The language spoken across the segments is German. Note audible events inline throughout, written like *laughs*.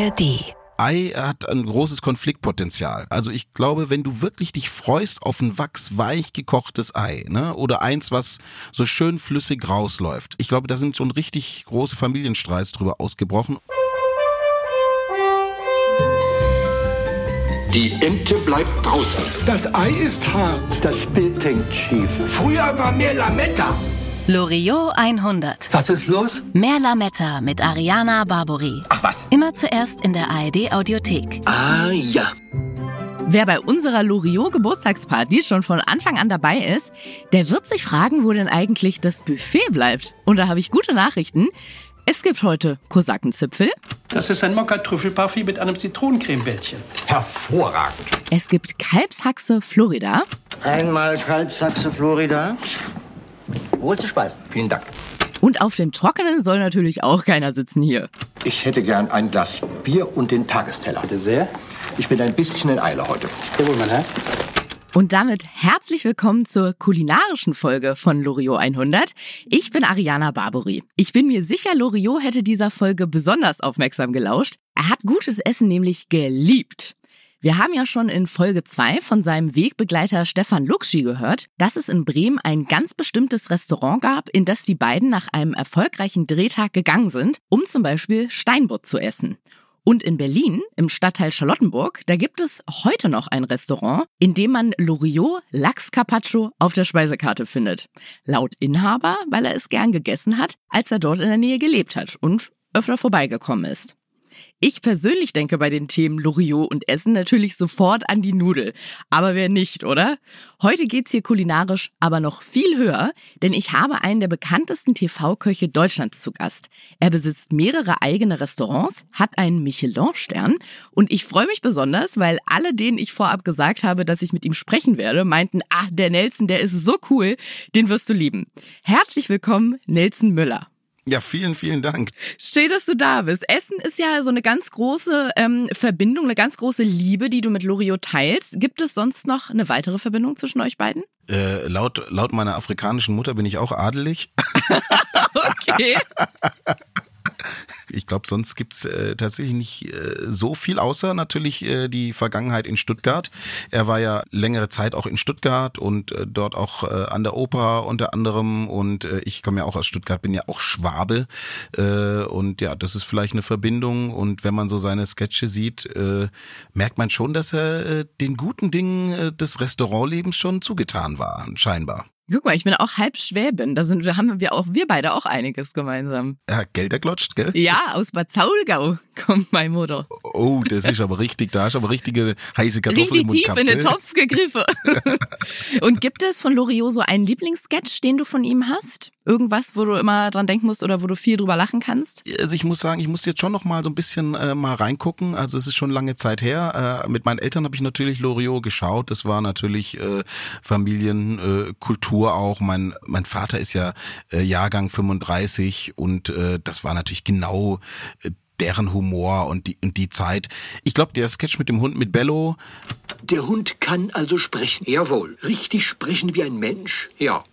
ARD. Ei hat ein großes Konfliktpotenzial. Also ich glaube, wenn du wirklich dich freust auf ein wachsweich gekochtes Ei, ne, oder eins, was so schön flüssig rausläuft. Ich glaube, da sind schon richtig große Familienstreits drüber ausgebrochen. Die Ente bleibt draußen. Das Ei ist hart. Das Bild hängt schief. Früher war mehr Lametta. Loriot 100. Was ist los? Mehr Lametta mit Ariana Barbori. Ach was. Immer zuerst in der ARD Audiothek. Ah ja. Wer bei unserer Loriot Geburtstagsparty schon von Anfang an dabei ist, der wird sich fragen, wo denn eigentlich das Buffet bleibt. Und da habe ich gute Nachrichten. Es gibt heute Kosakenzipfel, Das ist ein Mokka-Trüffelparfait mit einem Zitronencremebällchen. Hervorragend. es gibt Kalbshaxe Florida Einmal Kalbsachse Florida. Wohl zu speisen. Vielen Dank. und auf dem Trockenen soll natürlich auch keiner sitzen hier. Ich hätte gern ein Glas Bier und den Tagesteller. Bitte sehr. Ich bin ein bisschen in Eile heute. Jawohl, mein Herr. Und damit herzlich willkommen zur kulinarischen Folge von Loriot 100. Ich bin Ariana Barbori. Ich bin mir sicher, Loriot hätte dieser Folge besonders aufmerksam gelauscht. Er hat gutes Essen nämlich geliebt. Wir haben ja schon in Folge 2 von seinem Wegbegleiter Stefan Luxi gehört, dass es in Bremen ein ganz bestimmtes Restaurant gab, in das die beiden nach einem erfolgreichen Drehtag gegangen sind, um zum Beispiel Steinbutt zu essen. Und in Berlin, im Stadtteil Charlottenburg, da gibt es heute noch ein Restaurant, in dem man Loriot Lachs Carpaccio auf der Speisekarte findet. Laut Inhaber, weil er es gern gegessen hat, als er dort in der Nähe gelebt hat und öfter vorbeigekommen ist. Ich persönlich denke bei den Themen Loriot und Essen natürlich sofort an die Nudel. Aber wer nicht, oder? Heute geht's hier kulinarisch aber noch viel höher, denn ich habe einen der bekanntesten TV-Köche Deutschlands zu Gast. Er besitzt mehrere eigene Restaurants, hat einen Michelin-Stern und ich freue mich besonders, weil alle, denen ich vorab gesagt habe, dass ich mit ihm sprechen werde, meinten, ah, der Nelson, der ist so cool, den wirst du lieben. Herzlich willkommen, Nelson Müller. Ja, vielen, vielen Dank. Schön, dass du da bist. Essen ist ja so eine ganz große ähm, Verbindung, eine ganz große Liebe, die du mit Loriot teilst. Gibt es sonst noch eine weitere Verbindung zwischen euch beiden? Äh, laut, laut meiner afrikanischen Mutter bin ich auch adelig. *laughs* Okay. *laughs* Ich glaube, sonst gibt's äh, tatsächlich nicht äh, so viel, außer natürlich äh, die Vergangenheit in Stuttgart. Er war ja längere Zeit auch in Stuttgart und äh, dort auch äh, an der Oper unter anderem. Und äh, ich komme ja auch aus Stuttgart, bin ja auch Schwabe. Äh, und ja, das ist vielleicht eine Verbindung. Und wenn man so seine Sketche sieht, äh, merkt man schon, dass er äh, den guten Dingen äh, des Restaurantlebens schon zugetan war, scheinbar. Guck mal, ich bin auch halb Schwäbin. Da sind, da haben wir auch, wir beide auch einiges gemeinsam. Er hat Gelder glotscht, gell? Ja, aus Bad Zaulgau kommt meine Mutter. Oh, das ist aber richtig, da hast du aber richtige heiße Kartoffeln Richtig tief in den? Topf gegriffen. *laughs* Und gibt es von Loriot so einen Lieblingssketch, den du von ihm hast? Irgendwas, wo du immer dran denken musst oder wo du viel drüber lachen kannst? Also ich muss sagen, ich muss jetzt schon noch mal so ein bisschen äh, mal reingucken. Also es ist schon lange Zeit her. Äh, mit meinen Eltern habe ich natürlich Loriot geschaut. Das war natürlich äh, Familienkultur äh, auch. Mein mein Vater ist ja äh, Jahrgang 35 und äh, das war natürlich genau äh, deren Humor und die und die Zeit. Ich glaube, der Sketch mit dem Hund mit Bello, Der Hund kann also sprechen. Jawohl. Richtig sprechen wie ein Mensch? Ja.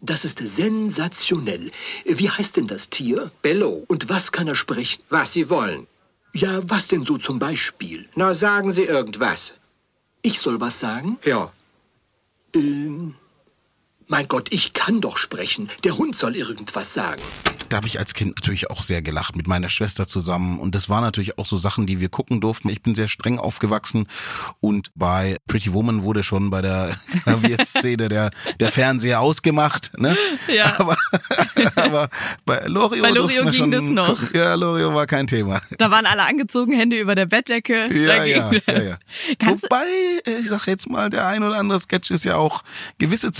Das ist sensationell. Wie heißt denn das Tier? Bello. Und was kann er sprechen? Was Sie wollen. Ja, was denn so zum Beispiel? Na, sagen Sie irgendwas. Ich soll was sagen? Ja. Ähm, mein Gott, ich kann doch sprechen. Der Hund soll irgendwas sagen. da habe ich als Kind natürlich auch sehr gelacht mit meiner Schwester zusammen und das waren natürlich auch so Sachen, die wir gucken durften. Ich bin sehr streng aufgewachsen und bei Pretty Woman wurde schon bei der *laughs* Klavierszene der der Fernseher ausgemacht, ne? Ja. *laughs* Aber, aber bei Loriot, Bei wir ging schon das noch. gucken. Ja, Loriot war kein Thema. Da waren alle angezogen, Hände über der Bettdecke. Ja, ja, ja, das. ja. Du- Wobei, ich sag jetzt mal, der ein oder andere Sketch ist ja auch gewisse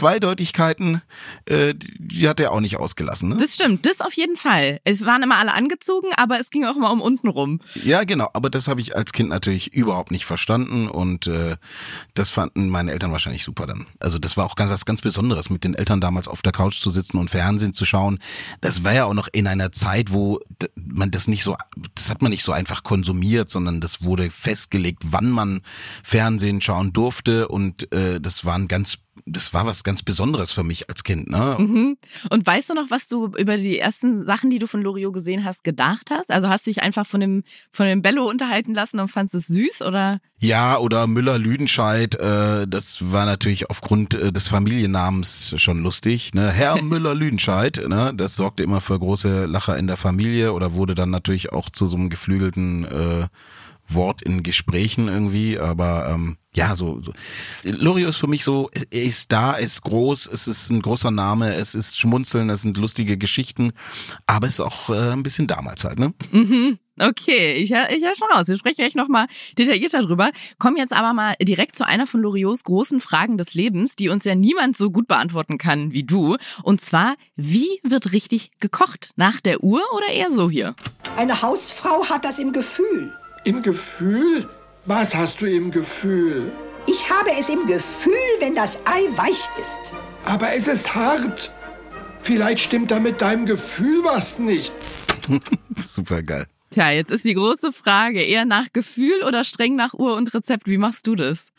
Zweideutigkeiten, äh, die, hat er auch nicht ausgelassen. Ne? das stimmt, das auf jeden Fall. Es waren immer alle angezogen, aber es ging auch immer um unten rum. Ja, genau, aber das habe ich als Kind natürlich überhaupt nicht verstanden und äh, das fanden meine Eltern wahrscheinlich super dann. Also das war auch ganz, was ganz Besonderes, mit den Eltern damals auf der Couch zu sitzen und Fernsehen zu schauen. Das war ja auch noch in einer Zeit, wo man das nicht so, das hat man nicht so einfach konsumiert, sondern das wurde festgelegt, wann man Fernsehen schauen durfte und äh, das waren ganz das war was ganz Besonderes für mich als Kind. Ne? Mhm. Und weißt du noch, was du über die ersten Sachen, die du von Loriot gesehen hast, gedacht hast? Also hast du dich einfach von dem, von dem Bello unterhalten lassen und fandest es süß oder? Ja, oder Müller-Lüdenscheid, äh, das war natürlich aufgrund äh, des Familiennamens schon lustig. Ne? Herr *laughs* Müller-Lüdenscheid, ne? das sorgte immer für große Lacher in der Familie oder wurde dann natürlich auch zu so einem geflügelten äh, Wort in Gesprächen irgendwie, aber ähm, ja, so, so. Lorio ist für mich so, er ist da, er ist groß, es ist ein großer Name, es ist Schmunzeln, es sind lustige Geschichten, aber es ist auch äh, ein bisschen damals halt, ne? Mhm. Okay, ich, ich höre schon raus. Wir sprechen gleich nochmal detaillierter drüber. Kommen jetzt aber mal direkt zu einer von Loriots großen Fragen des Lebens, die uns ja niemand so gut beantworten kann wie du. Und zwar, wie wird richtig gekocht? Nach der Uhr oder eher so hier? Eine Hausfrau hat das im Gefühl. Im Gefühl? Was hast du im Gefühl? Ich habe es im Gefühl, wenn das Ei weich ist. Aber es ist hart. Vielleicht stimmt da mit deinem Gefühl was nicht. *laughs* Super geil. Tja, jetzt ist die große Frage, eher nach Gefühl oder streng nach Uhr und Rezept? Wie machst du das?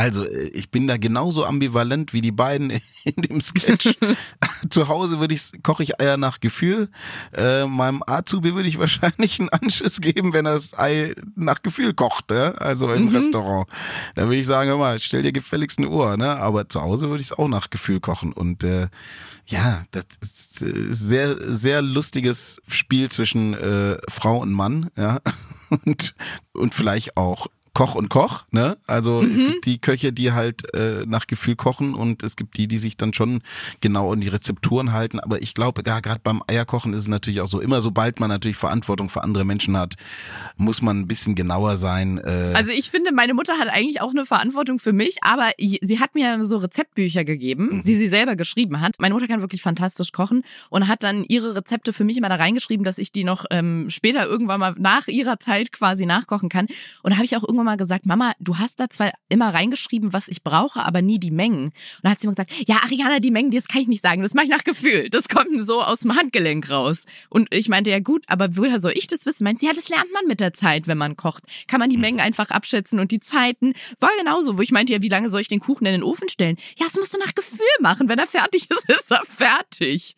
Also, äh, ich bin da genauso ambivalent wie die beiden *laughs* in dem Sketch. *laughs* Zu Hause würde ich koche ich Eier nach Gefühl. Äh, meinem Azubi würde ich *laughs* wahrscheinlich einen Anschiss geben, wenn er das Ei nach Gefühl kocht, ja? also im mhm. Restaurant. Da würde ich sagen, mal, stell dir gefälligst eine Uhr, ne? Aber zu Hause würde ich es auch nach Gefühl kochen. Und äh, ja, das ist äh, sehr, sehr lustiges Spiel zwischen äh, Frau und Mann, ja. Und, und vielleicht auch Koch und Koch, ne? Also mhm. es gibt die Köche, die halt äh, nach Gefühl kochen und es gibt die, die sich dann schon genau an die Rezepturen halten. Aber ich glaube, gerade beim Eierkochen ist es natürlich auch so, immer sobald man natürlich Verantwortung für andere Menschen hat, muss man ein bisschen genauer sein. Äh also ich finde, meine Mutter hat eigentlich auch eine Verantwortung für mich, aber sie hat mir so Rezeptbücher gegeben, mhm. die sie selber geschrieben hat. Meine Mutter kann wirklich fantastisch kochen und hat dann ihre Rezepte für mich immer da reingeschrieben, dass ich die noch ähm, später irgendwann mal nach ihrer Zeit quasi nachkochen kann. Und da habe ich auch irgendwann irgendwann mal gesagt, Mama, du hast da zwar immer reingeschrieben, was ich brauche, aber nie die Mengen. Und dann hat sie immer gesagt, ja, Ariana, die Mengen, das kann ich nicht sagen, das mache ich nach Gefühl. Das kommt so aus dem Handgelenk raus. Und ich meinte, ja gut, aber woher soll ich das wissen? Meint sie, ja, das lernt man mit der Zeit, wenn man kocht. Kann man die Mengen einfach abschätzen und die Zeiten. War genauso, wo ich meinte, ja, wie lange soll ich den Kuchen in den Ofen stellen? Ja, das musst du nach Gefühl machen. Wenn er fertig ist, *laughs* ist er fertig.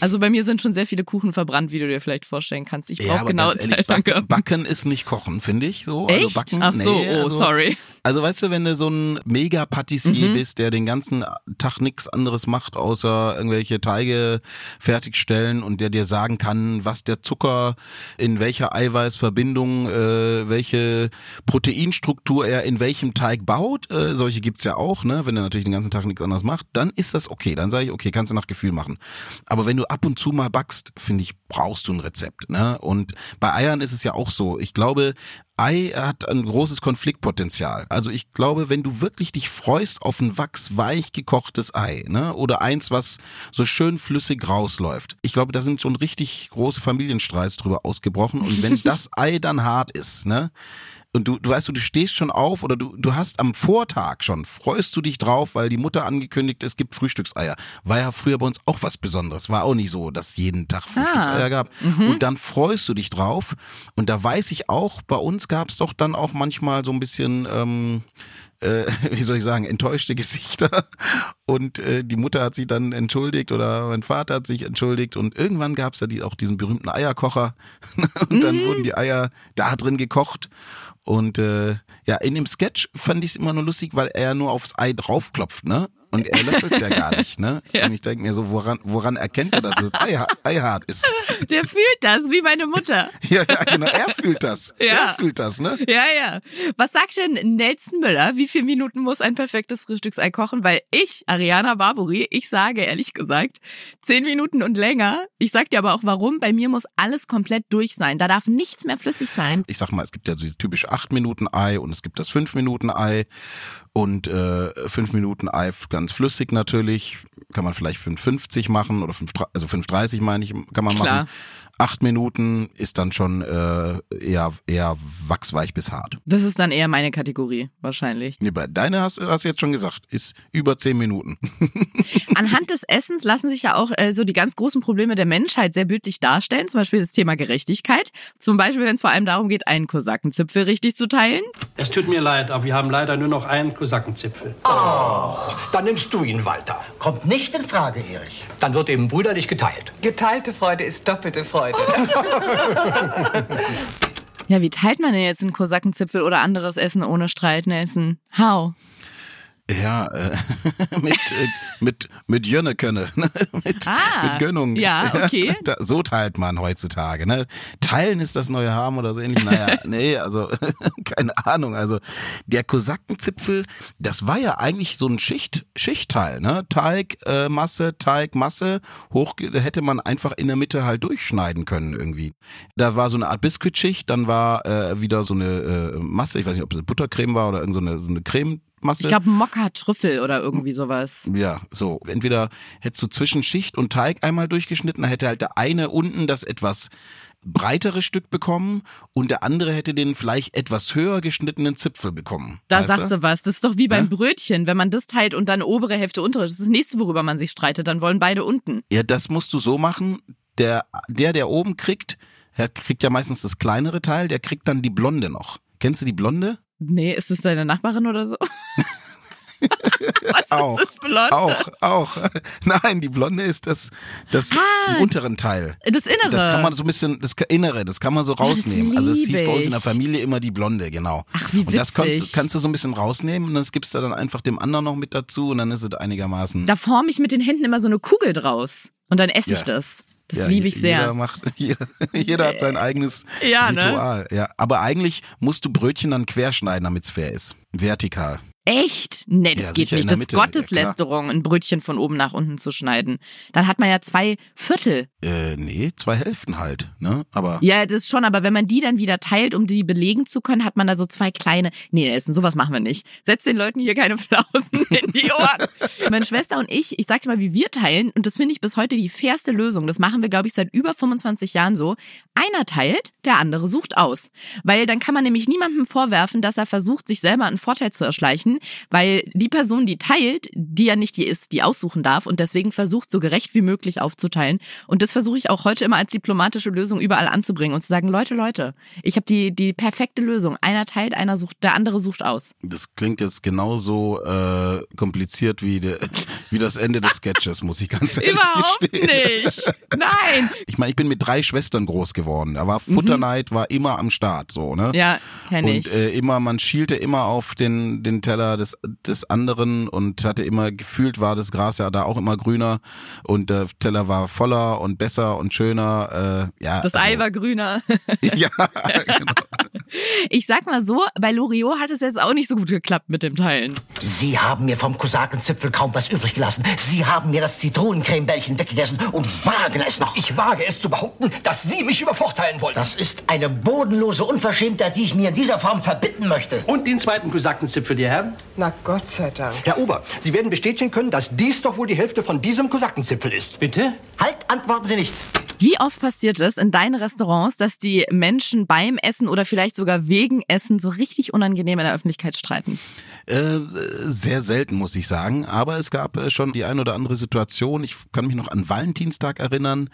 Also bei mir sind schon sehr viele Kuchen verbrannt, wie du dir vielleicht vorstellen kannst. Ich brauche ja, genau Zeit. Backen, backen ist nicht kochen, finde ich so. Also Echt? Also backen, Ach so, nee, oh, also, sorry. Also weißt du, wenn du so ein Mega-Patissier mhm. bist, der den ganzen Tag nichts anderes macht, außer irgendwelche Teige fertigstellen und der dir sagen kann, was der Zucker in welcher Eiweißverbindung, äh, welche Proteinstruktur er in welchem Teig baut, äh, solche gibt's ja auch, ne? wenn er natürlich den ganzen Tag nichts anderes macht, dann ist das okay. Dann sage ich, okay, kannst du nach Gefühl machen. Aber wenn du ab und zu mal backst, finde ich, brauchst du ein Rezept. Ne? Und bei Eiern ist es ja auch so. Ich glaube, Ei hat ein großes Konfliktpotenzial. Also ich glaube, wenn du wirklich dich freust auf ein wachsweich gekochtes Ei, ne, oder eins, was so schön flüssig rausläuft. Ich glaube, da sind schon richtig große Familienstreits drüber ausgebrochen. Und wenn *laughs* das Ei dann hart ist, ne, und du, du weißt, du, du stehst schon auf oder du, du hast am Vortag schon, freust du dich drauf, weil die Mutter angekündigt, es gibt Frühstückseier. War ja früher bei uns auch was Besonderes. War auch nicht so, dass jeden Tag Frühstückseier ah. gab. Mhm. Und dann freust du dich drauf. Und da weiß ich auch, bei uns gab es doch dann auch manchmal so ein bisschen, ähm, äh, *laughs* wie soll ich sagen, enttäuschte Gesichter. Und äh, die Mutter hat sich dann entschuldigt oder mein Vater hat sich entschuldigt. Und irgendwann gab es ja die, auch diesen berühmten Eierkocher. *laughs* und dann mhm. wurden die Eier da drin gekocht. Und äh, ja, in dem Sketch fand ich es immer nur lustig, weil er nur aufs Ei draufklopft, ne? Und er löffelt ja gar nicht, ne? *laughs* Ja. Und ich denke mir so, woran, woran erkennt er, dass es Ei, Eihart ist? *laughs* Der fühlt das, wie meine Mutter. *laughs* ja, ja, genau, er fühlt das. Ja. Er fühlt das, ne? Ja, ja. Was sagt denn Nelson Müller? Wie viele Minuten muss ein perfektes Frühstücksei kochen? Weil ich, Ariana Barbori, ich sage ehrlich gesagt, zehn Minuten und länger. Ich sag dir aber auch warum. Bei mir muss alles komplett durch sein. Da darf nichts mehr flüssig sein. Ich sag mal, es gibt ja so dieses typische acht Minuten Ei und es gibt das fünf Minuten Ei und äh, fünf Minuten Ei ganz flüssig natürlich. Kann man vielleicht 5,50 machen oder 5, also 5,30 meine ich, kann man Klar. machen. Acht Minuten ist dann schon äh, eher, eher wachsweich bis hart. Das ist dann eher meine Kategorie, wahrscheinlich. Nee, bei deine hast du jetzt schon gesagt, ist über zehn Minuten. *laughs* Anhand des Essens lassen sich ja auch äh, so die ganz großen Probleme der Menschheit sehr bildlich darstellen. Zum Beispiel das Thema Gerechtigkeit. Zum Beispiel, wenn es vor allem darum geht, einen Kosakenzipfel richtig zu teilen. Es tut mir leid, aber wir haben leider nur noch einen Kosakenzipfel. Oh, dann nimmst du ihn, Walter. Kommt nicht in Frage, Erich. Dann wird eben brüderlich geteilt. Geteilte Freude ist doppelte Freude. Ja, wie teilt man denn jetzt einen Kosakenzipfel oder anderes Essen ohne Streiten essen? How? Ja, äh, *laughs* mit, äh, mit, mit Jönnekönne, *laughs* ne? mit, Ah, mit Gönnung. ja, okay. *laughs* Da, so teilt man heutzutage. Ne? Teilen ist das neue Haben oder so ähnlich. Naja, nee, also keine Ahnung. Also der Kosakenzipfel, das war ja eigentlich so ein Schicht, Schichtteil. Ne? Teig, äh, Masse, Teig, Masse. Hoch, hätte man einfach in der Mitte halt durchschneiden können irgendwie. Da war so eine Art Biskuitschicht, dann war äh, wieder so eine äh, Masse, ich weiß nicht, ob es Buttercreme war oder irgend so eine, so eine Creme. Masse. Ich glaube Mokka-Trüffel oder irgendwie sowas. Ja, so. Entweder hättest du zwischen Schicht und Teig einmal durchgeschnitten, dann hätte halt der eine unten das etwas breitere Stück bekommen und der andere hätte den vielleicht etwas höher geschnittenen Zipfel bekommen. Da sagst du was. Das ist doch wie beim Brötchen. Wenn man das teilt und dann obere Hälfte untere, das ist das nächste, worüber man sich streitet. Dann wollen beide unten. Ja, das musst du so machen. Der, der, der oben kriegt, der kriegt ja meistens das kleinere Teil, der kriegt dann die Blonde noch. Kennst du die Blonde? Nee, ist das deine Nachbarin oder so? *laughs* Was auch, ist das Blonde? Auch, auch. *laughs* Nein, die Blonde ist das, das Ah, unteren Teil. Das Innere. Das kann man so ein bisschen, das Innere, das kann man so das rausnehmen. also es hieß bei uns in der ich. Familie immer die Blonde, genau. Ach, wie Und das kannst, witzig. kannst du so ein bisschen rausnehmen und das gibst du dann einfach dem anderen noch mit dazu und dann ist es einigermaßen. Da forme ich mit den Händen immer so eine Kugel draus. Und dann esse ich Ja. das. Das Ja, liebe ich je- sehr. Jeder, macht, *laughs* jeder, jeder hat sein eigenes Ja, ne? Ritual. Ja, aber eigentlich musst du Brötchen dann querschneiden, damit es fair ist. Vertikal. Echt? Nee, das Ja, geht nicht. Das ist Gotteslästerung, ein Brötchen von oben nach unten zu schneiden. Dann hat man ja zwei Viertel. Äh, nee, zwei Hälften halt, ne? Aber Ja, das schon, aber wenn man die dann wieder teilt, um die belegen zu können, hat man da so zwei kleine. Nee, Nelson, sowas machen wir nicht. Setz den Leuten hier keine *laughs* Flausen in die Ohren. *laughs* Meine Schwester und ich, ich sag dir mal, wie wir teilen, und das finde ich bis heute die fairste Lösung. Das machen wir, glaube ich, seit über 25 Jahren so. Einer teilt, der andere sucht aus. Weil dann kann man nämlich niemandem vorwerfen, dass er versucht, sich selber einen Vorteil zu erschleichen, weil die Person, die teilt, die ja nicht die ist, die aussuchen darf und deswegen versucht, so gerecht wie möglich aufzuteilen. Und das versuche ich auch heute immer als diplomatische Lösung überall anzubringen und zu sagen, Leute, Leute, ich habe die, die perfekte Lösung. Einer teilt, einer sucht, der andere sucht aus. das klingt jetzt genauso äh, kompliziert wie, de, *laughs* wie das Ende des Sketches, muss ich ganz *laughs* ehrlich Überhaupt gestehen. nicht. Nein. *laughs* Ich meine, ich bin mit drei Schwestern groß geworden. Da war Futterneid, war immer am Start, so, ne? Mhm. Ja, kenn ich. Und äh, immer, man schielte immer auf den, den Teller des, des anderen und hatte immer gefühlt, war das Gras ja da auch immer grüner und der Teller war voller und besser und schöner. Äh, ja, Das also, Ei war grüner. *laughs* Ja, *laughs* genau. Ich sag mal so, bei Loriot hat es jetzt auch nicht so gut geklappt mit dem Teilen. Sie haben mir vom Kosakenzipfel kaum was übrig gelassen. Sie haben mir das Zitronencremebällchen weggegessen und wagen es noch. Ich wage es zu behaupten, dass Sie mich übervorteilen wollen. Das ist eine bodenlose Unverschämtheit, die ich mir in dieser Form verbitten möchte. Und den zweiten Kosakenzipfel, die Herren? Na Gott sei Dank. Herr Ober, Sie werden bestätigen können, dass dies doch wohl die Hälfte von diesem Kosakenzipfel ist. Bitte? Halt, antworten Sie nicht. Wie oft passiert es in deinen Restaurants, dass die Menschen beim Essen oder vielleicht sogar wegen Essen so richtig unangenehm in der Öffentlichkeit streiten? Äh, sehr selten, muss ich sagen. Aber es gab äh, schon die ein oder andere Situation. Ich kann mich noch an Valentinstag erinnern.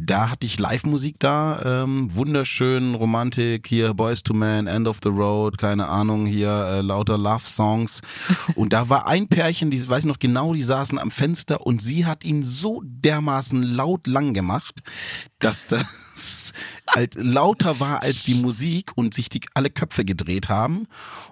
Da hatte ich Live-Musik da. Ähm, wunderschön, Romantik. Hier Boys to Man, End of the Road, keine Ahnung. Hier äh, lauter Love-Songs. *laughs* Und da war ein Pärchen, die weiß noch genau, die saßen am Fenster und sie hat ihn so dermaßen laut lang gemacht, dass das halt lauter war als die Musik und sich die alle Köpfe gedreht haben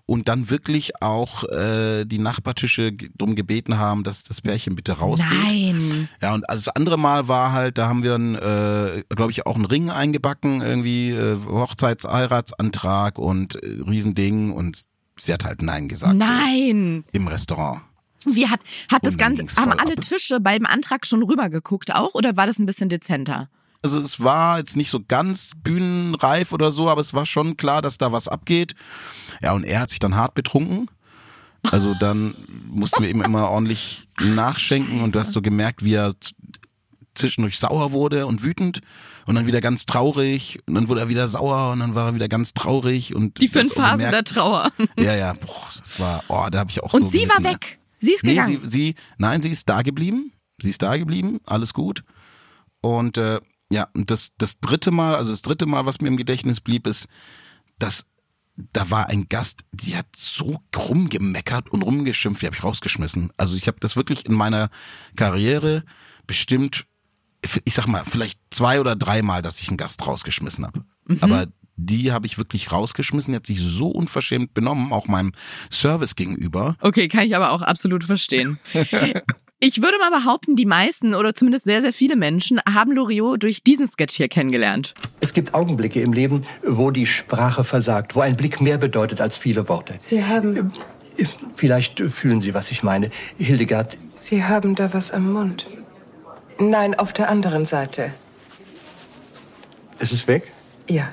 und dann wirklich auch äh, die Nachbartische drum gebeten haben, dass das Pärchen bitte rausgeht. Nein. Ja, und das andere Mal war halt, da haben wir, äh, glaube ich, auch einen Ring eingebacken, irgendwie äh, Hochzeitsheiratsantrag und äh, Riesending und sie hat halt Nein gesagt. Nein. Im Restaurant. Wie hat, hat das Ganze, haben alle ab. Tische beim Antrag schon rübergeguckt auch oder war das ein bisschen dezenter? Also es war jetzt nicht so ganz bühnenreif oder so, aber es war schon klar, dass da was abgeht. Ja, und er hat sich dann hart betrunken. Also dann mussten wir ihm immer ordentlich nachschenken und du hast so gemerkt, wie er zwischendurch sauer wurde und wütend und dann wieder ganz traurig und dann wurde er wieder sauer und dann war er wieder ganz traurig und Die fünf Phasen der Trauer. Ja, ja, boah, das war, oh, da habe ich auch Und so sie war gelitten, weg. Sie ist Nee, gegangen. sie, sie, nein, sie ist da geblieben. Sie ist da geblieben, alles gut. Und äh, ja, und das, das dritte Mal, also das dritte Mal, was mir im Gedächtnis blieb, ist, dass da war ein Gast, die hat so rumgemeckert und rumgeschimpft, die habe ich rausgeschmissen. Also ich habe das wirklich in meiner Karriere bestimmt, ich sag mal, vielleicht zwei oder dreimal, dass ich einen Gast rausgeschmissen habe. Aber die habe ich wirklich rausgeschmissen, die hat sich so unverschämt benommen, auch meinem Service gegenüber. Okay, kann ich aber auch absolut verstehen. *laughs* Ich würde mal behaupten, die meisten oder zumindest sehr, sehr viele Menschen haben Loriot durch diesen Sketch hier kennengelernt. Es gibt Augenblicke im Leben, wo die Sprache versagt, wo ein Blick mehr bedeutet als viele Worte. Sie haben, Vielleicht fühlen Sie, was ich meine. Hildegard, Sie haben da was am Mund. Nein, auf der anderen Seite. ist es weg? Ja.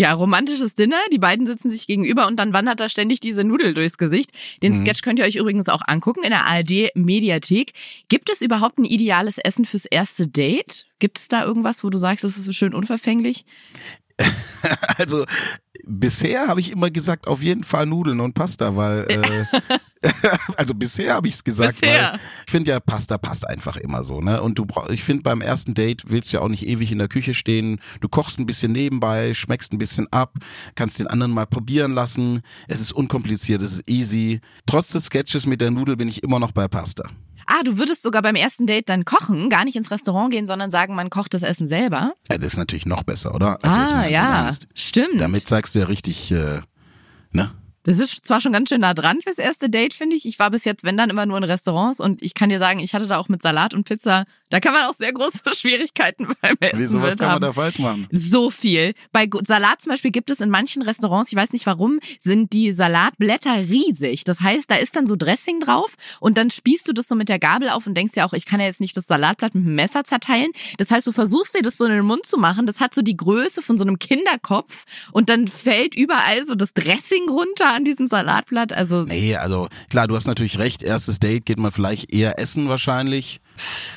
Ja, romantisches Dinner, die beiden sitzen sich gegenüber und dann wandert da ständig diese Nudel durchs Gesicht. Den Sketch könnt ihr euch übrigens auch angucken in der ARD Mediathek. Gibt es überhaupt ein ideales Essen fürs erste Date? Gibt es da irgendwas, wo du sagst, das ist so schön unverfänglich? *laughs* Also bisher habe ich immer gesagt, auf jeden Fall Nudeln und Pasta, weil äh, *laughs* also bisher habe ich es gesagt, Bisher. weil ich finde ja Pasta passt einfach immer so, ne? Und du brauchst, ich finde beim ersten Date willst du ja auch nicht ewig in der Küche stehen. Du kochst ein bisschen nebenbei, schmeckst ein bisschen ab, kannst den anderen mal probieren lassen. Es ist unkompliziert, es ist easy. Trotz des Sketches mit der Nudel bin ich immer noch bei Pasta. Ah, du würdest sogar beim ersten Date dann kochen, gar nicht ins Restaurant gehen, sondern sagen, man kocht das Essen selber. Ja, das ist natürlich noch besser, oder? Also ah, ja, stimmt. Damit zeigst du ja richtig, äh, ne? Das ist zwar schon ganz schön nah dran fürs erste Date, finde ich. Ich war bis jetzt, wenn dann, immer nur in Restaurants und ich kann dir sagen, ich hatte da auch mit Salat und Pizza, da kann man auch sehr große *laughs* Schwierigkeiten beim Essen Wieso, was kann man haben. da falsch machen? So viel. Bei Salat zum Beispiel gibt es in manchen Restaurants, ich weiß nicht warum, sind die Salatblätter riesig. Das heißt, da ist dann so Dressing drauf und dann spießt du das so mit der Gabel auf und denkst ja auch, ich kann ja jetzt nicht das Salatblatt mit dem Messer zerteilen. Das heißt, du versuchst dir das so in den Mund zu machen. Das hat so die Größe von so einem Kinderkopf und dann fällt überall so das Dressing runter an diesem Salatblatt. Also Nee, also klar, du hast natürlich recht. Erstes Date geht man vielleicht eher essen wahrscheinlich.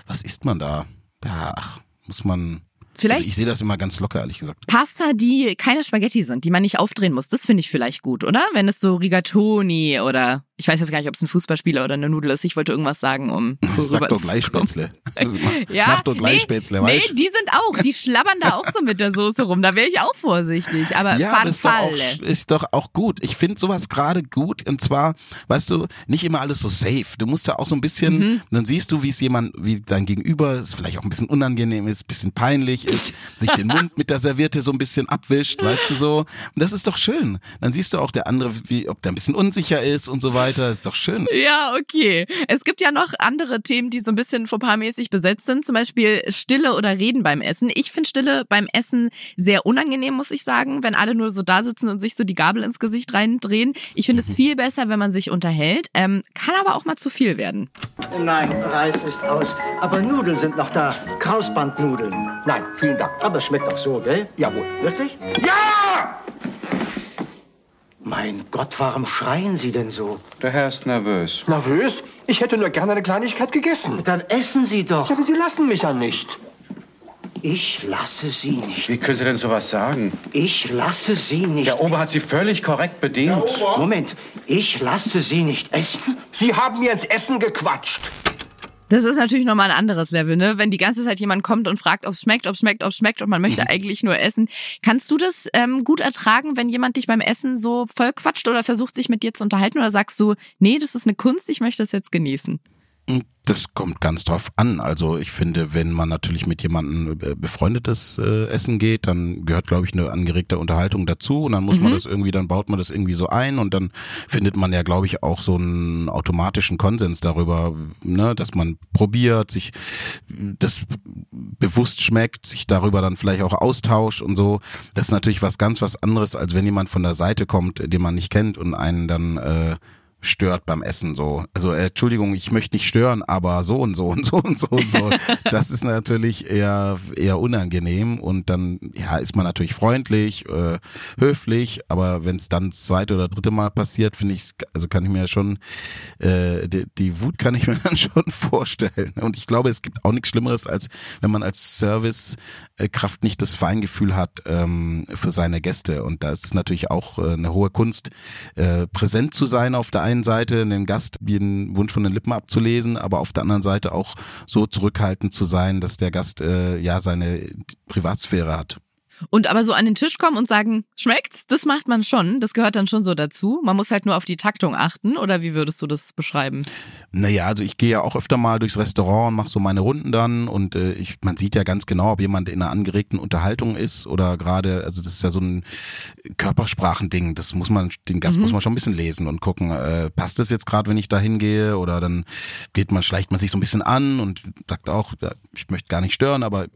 Was isst man da? Ja, ach, muss man. Vielleicht- Also ich sehe das immer ganz locker, ehrlich gesagt. Pasta, die keine Spaghetti sind, die man nicht aufdrehen muss, das finde ich vielleicht gut, oder? Wenn es so Rigatoni oder ich weiß jetzt gar nicht, ob es ein Fußballspieler oder eine Nudel ist. Ich wollte irgendwas sagen, um *laughs* Sag doch zu gleich kommen. Spätzle. *laughs* Also mach, Ja, mach doch gleich nee, Spätzle, nee, weißt die sind auch, die schlabbern da auch so mit der Soße rum. Da wäre ich auch vorsichtig. Aber Ja, Fan ist doch, auch, ist doch auch gut. Ich finde sowas gerade gut. Und zwar, weißt du, nicht immer alles so safe. Du musst da auch so ein bisschen, Mhm. dann siehst du, wie es jemand, wie dein Gegenüber, es vielleicht auch ein bisschen unangenehm ist, ein bisschen peinlich ist, *laughs* sich den Mund mit der Serviette so ein bisschen abwischt, weißt du so. Und das ist doch schön. Dann siehst du auch der andere, wie, ob der ein bisschen unsicher ist und so weiter. Ist doch schön. *laughs* Ja, okay. Es gibt ja noch andere Themen, die so ein bisschen fauxpas-mäßig besetzt sind. Zum Beispiel Stille oder Reden beim Essen. Ich finde Stille beim Essen sehr unangenehm, muss ich sagen, wenn alle nur so da sitzen und sich so die Gabel ins Gesicht reindrehen. Ich finde es *laughs* viel besser, wenn man sich unterhält. Ähm, kann aber auch mal zu viel werden. Nein, Reis ist aus. Aber Nudeln sind noch da. Krausbandnudeln. Nein, vielen Dank. Aber es schmeckt auch so, gell? Jawohl. Wirklich? Ja! Mein Gott, warum schreien Sie denn so? Der Herr ist nervös. Nervös? Ich hätte nur gerne eine Kleinigkeit gegessen. Dann essen Sie doch. Ja, aber Sie lassen mich ja nicht. Ich lasse Sie nicht. Wie können Sie denn sowas sagen? Ich lasse Sie nicht. Der Ober hat Sie völlig korrekt bedient. Moment, ich lasse Sie nicht essen? Sie haben mir ins Essen gequatscht. Das ist natürlich nochmal ein anderes Level, ne? Wenn die ganze Zeit jemand kommt und fragt, ob es schmeckt, ob es schmeckt, ob es schmeckt und man möchte eigentlich nur essen. Kannst du das ähm, gut ertragen, wenn jemand dich beim Essen so voll quatscht oder versucht, sich mit dir zu unterhalten? Oder sagst du, nee, das ist eine Kunst, ich möchte das jetzt genießen? Das kommt ganz drauf an. Also ich finde, wenn man natürlich mit jemandem äh, befreundetes äh, Essen geht, dann gehört, glaube ich, eine angeregte Unterhaltung dazu und dann muss man das irgendwie, dann baut man das irgendwie so ein und dann findet man ja, glaube ich, auch so einen automatischen Konsens darüber, ne, dass man probiert, sich das bewusst schmeckt, sich darüber dann vielleicht auch austauscht und so. Das ist natürlich was ganz was anderes, als wenn jemand von der Seite kommt, den man nicht kennt und einen dann äh, stört beim Essen so. Also äh, Entschuldigung, ich möchte nicht stören, aber so und so und so und so und so. *laughs* Das ist natürlich eher eher unangenehm und dann ja ist man natürlich freundlich, äh, höflich, aber wenn es dann das zweite oder dritte Mal passiert, finde ich, also kann ich mir schon äh, die, die Wut kann ich mir *laughs* dann schon vorstellen. Und ich glaube, es gibt auch nichts Schlimmeres als wenn man als Servicekraft nicht das Feingefühl hat ähm, für seine Gäste und da ist es natürlich auch äh, eine hohe Kunst, äh, präsent zu sein auf der einen Seite, den Gast jeden Wunsch von den Lippen abzulesen, aber auf der anderen Seite auch so zurückhaltend zu sein, dass der Gast äh, ja seine Privatsphäre hat. Und aber so an den Tisch kommen und sagen, schmeckt's? Das macht man schon. Das gehört dann schon so dazu. Man muss halt nur auf die Taktung achten. Oder wie würdest du das beschreiben? Naja, also ich gehe ja auch öfter mal durchs Restaurant und mache so meine Runden dann und äh, ich, man sieht ja ganz genau, ob jemand in einer angeregten Unterhaltung ist oder gerade, also das ist ja so ein Körpersprachending. Das muss man, den Gast mhm. muss man schon ein bisschen lesen und gucken, äh, passt das jetzt gerade, wenn ich da hingehe? Oder dann geht man, schleicht man sich so ein bisschen an und sagt auch, ich möchte gar nicht stören, aber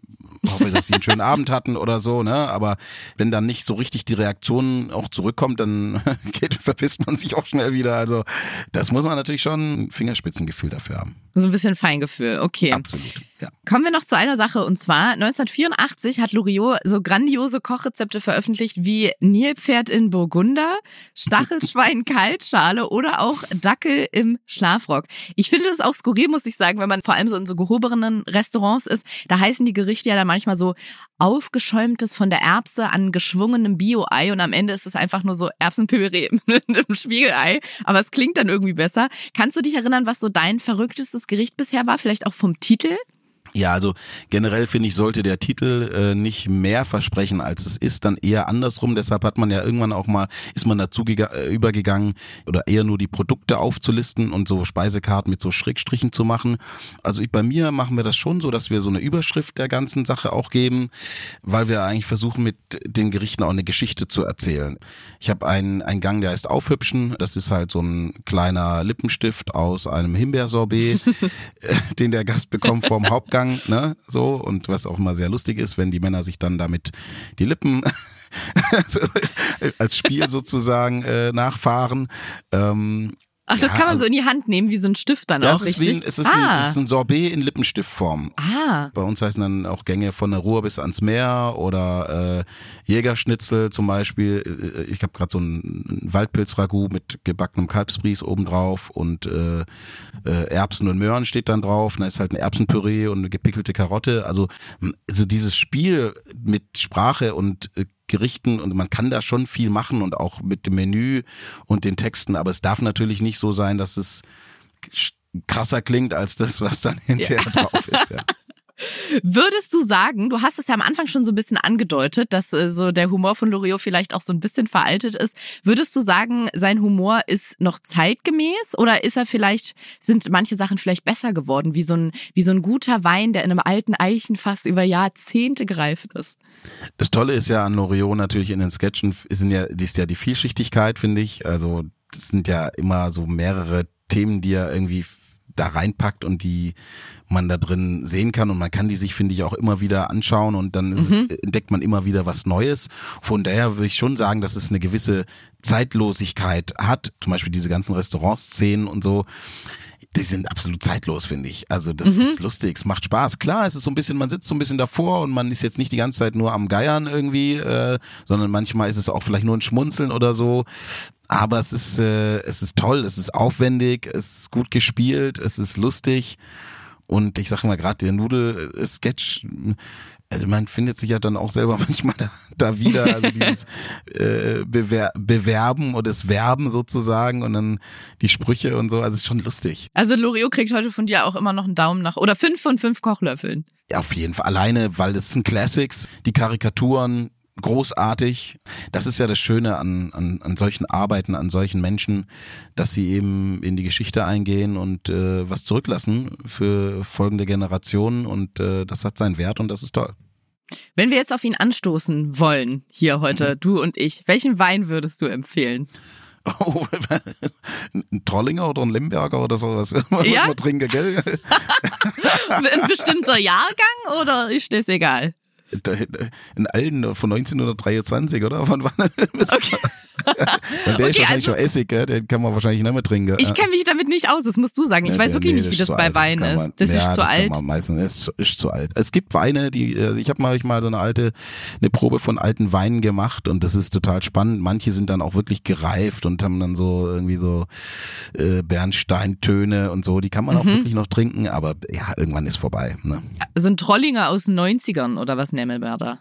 hoffe, dass sie einen schönen *laughs* Abend hatten oder so, ne? Aber wenn dann nicht so richtig die Reaktion auch zurückkommt, dann *laughs* geht, verpisst man sich auch schnell wieder. Also das muss man natürlich schon ein Fingerspitzengefühl dafür haben. So ein bisschen Feingefühl, okay. Absolut. Ja. Kommen wir noch zu einer Sache und zwar 1984 hat Loriot so grandiose Kochrezepte veröffentlicht wie Nilpferd in Burgunder, Stachelschwein *laughs* Kaltschale oder auch Dackel im Schlafrock. Ich finde das auch skurril, muss ich sagen, wenn man vor allem so in so gehobenen Restaurants ist, da heißen die Gerichte ja dann manchmal so aufgeschäumtes von der Erbse an geschwungenem Bio-Ei und am Ende ist es einfach nur so Erbsenpüree im *laughs* Spiegelei, aber es klingt dann irgendwie besser. Kannst du dich erinnern, was so dein verrücktestes Gericht bisher war, vielleicht auch vom Titel? Ja, also generell finde ich, sollte der Titel äh, nicht mehr versprechen, als es ist, dann eher andersrum. Deshalb hat man ja irgendwann auch mal, ist man dazu äh, übergegangen oder eher nur die Produkte aufzulisten und so Speisekarten mit so Schrägstrichen zu machen. Also ich, bei mir machen wir das schon so, dass wir so eine Überschrift der ganzen Sache auch geben, weil wir eigentlich versuchen, mit den Gerichten auch eine Geschichte zu erzählen. Ich habe einen, einen Gang, der heißt Aufhübschen. Das ist halt so ein kleiner Lippenstift aus einem Himbeersorbet, *laughs* den der Gast bekommt vorm Hauptgang. Ausgang, ne, so und was auch immer sehr lustig ist, wenn die Männer sich dann damit die Lippen *laughs* als Spiel sozusagen äh, nachfahren. Ähm, Ach, das ja, kann man also, so in die Hand nehmen, wie so ein Stift dann ja, auch, ist richtig? Wie es, ist ah. ein, es ist ein Sorbet in Lippenstiftform. Ah. Bei uns heißen dann auch Gänge von der Ruhr bis ans Meer oder äh, Jägerschnitzel zum Beispiel. Äh, ich habe gerade so ein Waldpilzragout mit gebackenem Kalbsbries obendrauf und äh, äh, Erbsen und Möhren steht dann drauf. Da ist halt ein Erbsenpüree und eine gepickelte Karotte. Also, also dieses Spiel mit Sprache und äh, Gerichten und man kann da schon viel machen und auch mit dem Menü und den Texten, aber es darf natürlich nicht so sein, dass es krasser klingt als das, was dann hinterher ja. drauf ist. Ja. *laughs* Würdest du sagen, du hast es ja am Anfang schon so ein bisschen angedeutet, dass äh, so der Humor von Loriot vielleicht auch so ein bisschen veraltet ist. Würdest du sagen, sein Humor ist noch zeitgemäß oder ist er vielleicht, sind manche Sachen vielleicht besser geworden, wie so ein, wie so ein guter Wein, der in einem alten Eichenfass über Jahrzehnte gereift ist? Das Tolle ist ja an Loriot natürlich in den Sketchen, sind ja, ist ja die Vielschichtigkeit, finde ich. Also, das sind ja immer so mehrere Themen, die er irgendwie da reinpackt und die man da drin sehen kann und man kann die sich, finde ich, auch immer wieder anschauen und dann mhm. es, entdeckt man immer wieder was Neues. Von daher würde ich schon sagen, dass es eine gewisse Zeitlosigkeit hat, zum Beispiel diese ganzen Restaurantszenen und so die sind absolut zeitlos, finde ich. Also das mhm. ist lustig, es macht Spaß. Klar, es ist so ein bisschen, man sitzt so ein bisschen davor und man ist jetzt nicht die ganze Zeit nur am Geiern irgendwie, äh, sondern manchmal ist es auch vielleicht nur ein Schmunzeln oder so. Aber es ist, äh, es ist toll, es ist aufwendig, es ist gut gespielt, es ist lustig. Und ich sag mal, gerade der Nudel-Sketch, also man findet sich ja dann auch selber *laughs* manchmal da, da wieder, also dieses äh, Bewer Bewerben oder das Werben sozusagen und dann die Sprüche und so, also ist schon lustig. Also Loriot kriegt heute von dir auch immer noch einen Daumen nach oder fünf von fünf Kochlöffeln. Ja, auf jeden Fall. Alleine, weil das sind Classics, die Karikaturen, großartig. Das ist ja das Schöne an, an, an solchen Arbeiten, an solchen Menschen, dass sie eben in die Geschichte eingehen und äh, was zurücklassen für folgende Generationen und äh, das hat seinen Wert und das ist toll. Wenn wir jetzt auf ihn anstoßen wollen, hier heute, mhm. du und ich, welchen Wein würdest du empfehlen? Oh, *laughs* ein Trollinger oder ein Limberger oder sowas. *laughs* Ja? trinken, gell? *laughs* ein bestimmter Jahrgang oder ist das egal? In allen von 1923, oder? Von wann? Okay. Und der ist Okay, wahrscheinlich also- schon Essig, gell? den kann man wahrscheinlich nicht mehr trinken. Ich kenne mich damit nicht aus, das musst du sagen. Ich Ja, weiß wirklich nee, nicht, wie ist das bei alt, Wein kann ist. Das ja, ist zu das alt. Meistens ist, zu- ist zu alt. Es gibt Weine, die äh, ich habe mal, ich mal so eine alte eine Probe von alten Weinen gemacht und das ist total spannend. Manche sind dann auch wirklich gereift und haben dann so irgendwie so äh, Bernsteintöne und so. Die kann man auch Mhm. wirklich noch trinken, aber ja, irgendwann ist vorbei. Ne? Sind Trollinger aus den 90ern oder was nehmen wir da?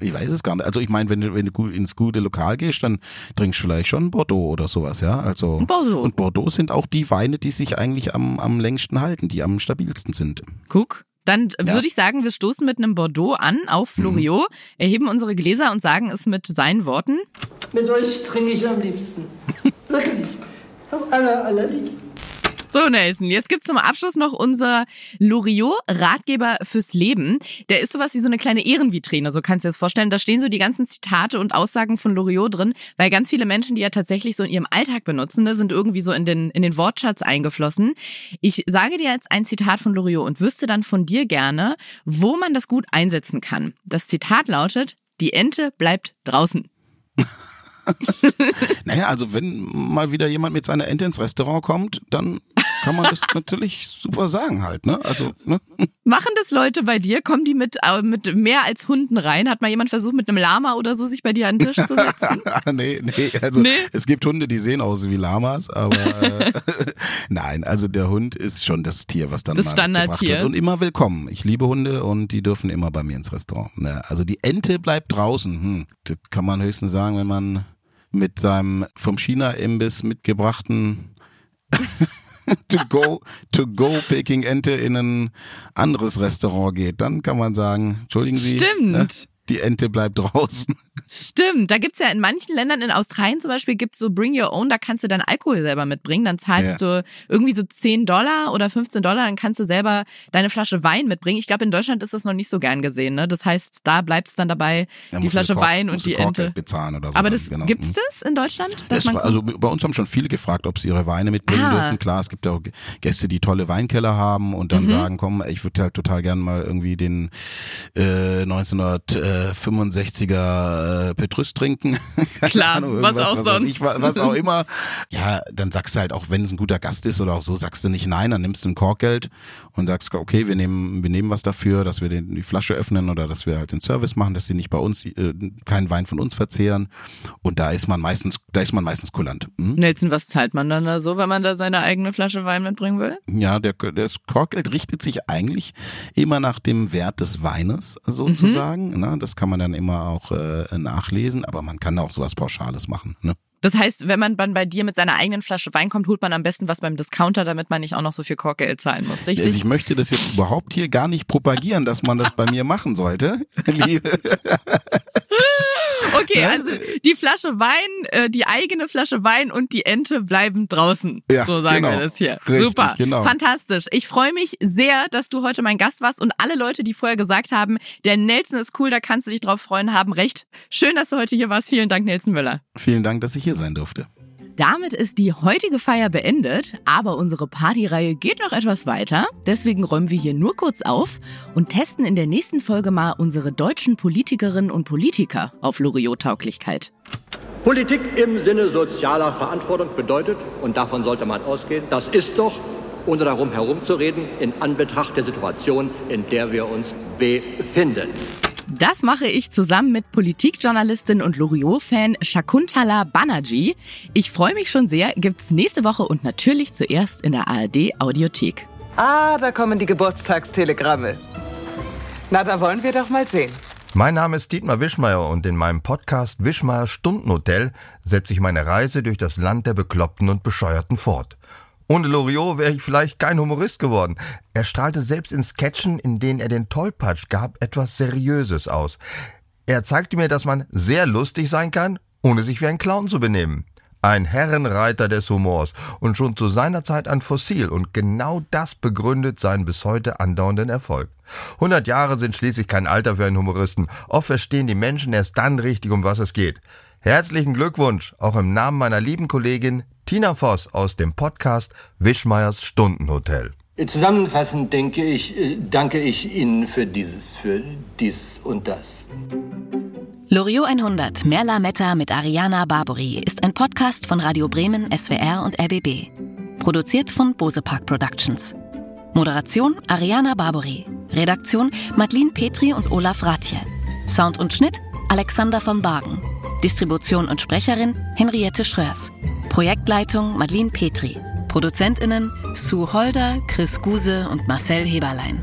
Ich weiß es gar nicht. Also ich meine, wenn du, wenn du ins gute Lokal gehst, dann trinkst du vielleicht schon Bordeaux oder sowas, ja. Also Bordeaux. und Bordeaux sind auch die Weine, die sich eigentlich am, am längsten halten, die am stabilsten sind. Guck. Dann Ja. würde ich sagen, wir stoßen mit einem Bordeaux an auf Floriot, erheben unsere Gläser und sagen es mit seinen Worten. Mit euch trinke ich am liebsten. *laughs* Wirklich. Am aller, allerliebsten. So, Nelson, jetzt gibt's zum Abschluss noch unser Loriot Ratgeber fürs Leben. Der ist sowas wie so eine kleine Ehrenvitrine, so kannst du dir das vorstellen. Da stehen so die ganzen Zitate und Aussagen von Loriot drin, weil ganz viele Menschen, die ja tatsächlich so in ihrem Alltag benutzen, ne, sind irgendwie so in den, in den Wortschatz eingeflossen. Ich sage dir jetzt ein Zitat von Loriot und wüsste dann von dir gerne, wo man das gut einsetzen kann. Das Zitat lautet, die Ente bleibt draußen. *laughs* Naja, also wenn mal wieder jemand mit seiner Ente ins Restaurant kommt, dann kann man das natürlich super sagen halt, ne? Also, ne? Machen das Leute bei dir? Kommen die mit, äh, mit mehr als Hunden rein? Hat mal jemand versucht, mit einem Lama oder so sich bei dir an den Tisch zu setzen? *laughs* nee, nee, also Nee? es gibt Hunde, die sehen aus wie Lamas, aber äh, *laughs* nein, also der Hund ist schon das Tier, was dann Das mal Standardtier. und immer willkommen. Ich liebe Hunde und die dürfen immer bei mir ins Restaurant. Ne? Also die Ente bleibt draußen. Hm, das kann man höchstens sagen, wenn man mit seinem vom China-Imbiss mitgebrachten *laughs* *laughs* to go to go Peking Ente in ein anderes Restaurant geht, dann kann man sagen, entschuldigen Sie, Stimmt. ne, die Ente bleibt draußen. Stimmt, da gibt's ja in manchen Ländern, in Australien zum Beispiel, gibt's so Bring Your Own, da kannst du deinen Alkohol selber mitbringen. Dann zahlst du irgendwie so 10 Dollar oder 15 Dollar, dann kannst du selber deine Flasche Wein mitbringen. Ich glaube, in Deutschland ist das noch nicht so gern gesehen. Ne? Das heißt, da bleibt's dann dabei, Ja, die Flasche Wein und die Ente. bezahlen oder so. Aber dann, das genau. gibt's Mhm. das in Deutschland? Das war, also bei uns haben schon viele gefragt, ob sie ihre Weine mitbringen Ah. dürfen. Klar, es gibt ja auch Gäste, die tolle Weinkeller haben und dann Mhm. sagen, komm, ich würde halt total gern mal irgendwie den äh, 1965er äh, Petrus trinken. *laughs* Klar, Ahnung, was auch weiß sonst. Ich, wa- was auch immer. Ja, dann sagst du halt auch, wenn es ein guter Gast ist oder auch so, sagst du nicht nein, dann nimmst du ein Korkgeld und sagst, okay, wir nehmen, wir nehmen was dafür, dass wir den, die Flasche öffnen oder dass wir halt den Service machen, dass sie nicht bei uns äh, keinen Wein von uns verzehren. Und da ist man meistens, da ist man meistens kulant. Hm? Nelson, was zahlt man dann da so, wenn man da seine eigene Flasche Wein mitbringen will? Ja, der, das Korkgeld richtet sich eigentlich immer nach dem Wert des Weines sozusagen. Mhm. Ne? Das kann man dann immer auch äh, nachlesen, aber man kann auch sowas Pauschales machen. Ne? Das heißt, wenn man dann bei dir mit seiner eigenen Flasche Wein kommt, holt man am besten was beim Discounter, damit man nicht auch noch so viel Korkgeld zahlen muss, richtig? Also ich möchte das jetzt überhaupt hier gar nicht propagieren, dass man das bei mir machen sollte. *laughs* Liebe. Okay, also die Flasche Wein, äh, die eigene Flasche Wein und die Ente bleiben draußen. Ja, so sagen genau. wir das hier. Richtig, Super, genau. fantastisch. Ich freue mich sehr, dass du heute mein Gast warst und alle Leute, die vorher gesagt haben, der Nelson ist cool, da kannst du dich drauf freuen, haben recht. Schön, dass du heute hier warst. Vielen Dank, Nelson Müller. Vielen Dank, dass ich hier sein durfte. Damit ist die heutige Feier beendet, aber unsere Partyreihe geht noch etwas weiter. Deswegen räumen wir hier nur kurz auf und testen in der nächsten Folge mal unsere deutschen Politikerinnen und Politiker auf Loriot-Tauglichkeit. Politik im Sinne sozialer Verantwortung bedeutet, und davon sollte man ausgehen, das ist doch, ohne darum herumzureden, in Anbetracht der Situation, in der wir uns befinden. Das mache ich zusammen mit Politikjournalistin und Loriot-Fan Shakuntala Banerjee. Ich freue mich schon sehr, gibt's nächste Woche und natürlich zuerst in der ARD Audiothek. Ah, da kommen die Geburtstagstelegramme. Na, da wollen wir doch mal sehen. Mein Name ist Dietmar Wischmeier und in meinem Podcast Wischmeier Stundenhotel setze ich meine Reise durch das Land der Bekloppten und Bescheuerten fort. Ohne Loriot wäre ich vielleicht kein Humorist geworden. Er strahlte selbst in Sketchen, in denen er den Tollpatsch gab, etwas Seriöses aus. Er zeigte mir, dass man sehr lustig sein kann, ohne sich wie ein Clown zu benehmen. Ein Herrenreiter des Humors und schon zu seiner Zeit ein Fossil und genau das begründet seinen bis heute andauernden Erfolg. 100 Jahre sind schließlich kein Alter für einen Humoristen. Oft verstehen die Menschen erst dann richtig, um was es geht. Herzlichen Glückwunsch, auch im Namen meiner lieben Kollegin Tina Voss aus dem Podcast Wischmeiers Stundenhotel. Zusammenfassend denke ich, äh, danke ich Ihnen für dieses, für dies und das. Loriot 100 Merla Metta mit Ariana Barbori ist ein Podcast von Radio Bremen, SWR und RBB. Produziert von Bose Park Productions. Moderation Ariana Barbori. Redaktion Madeline Petri und Olaf Ratje. Sound und Schnitt Alexander von Bargen. Distribution und Sprecherin Henriette Schröers. Projektleitung Madeline Petri. ProduzentInnen Sue Holder, Chris Guse und Marcel Heberlein.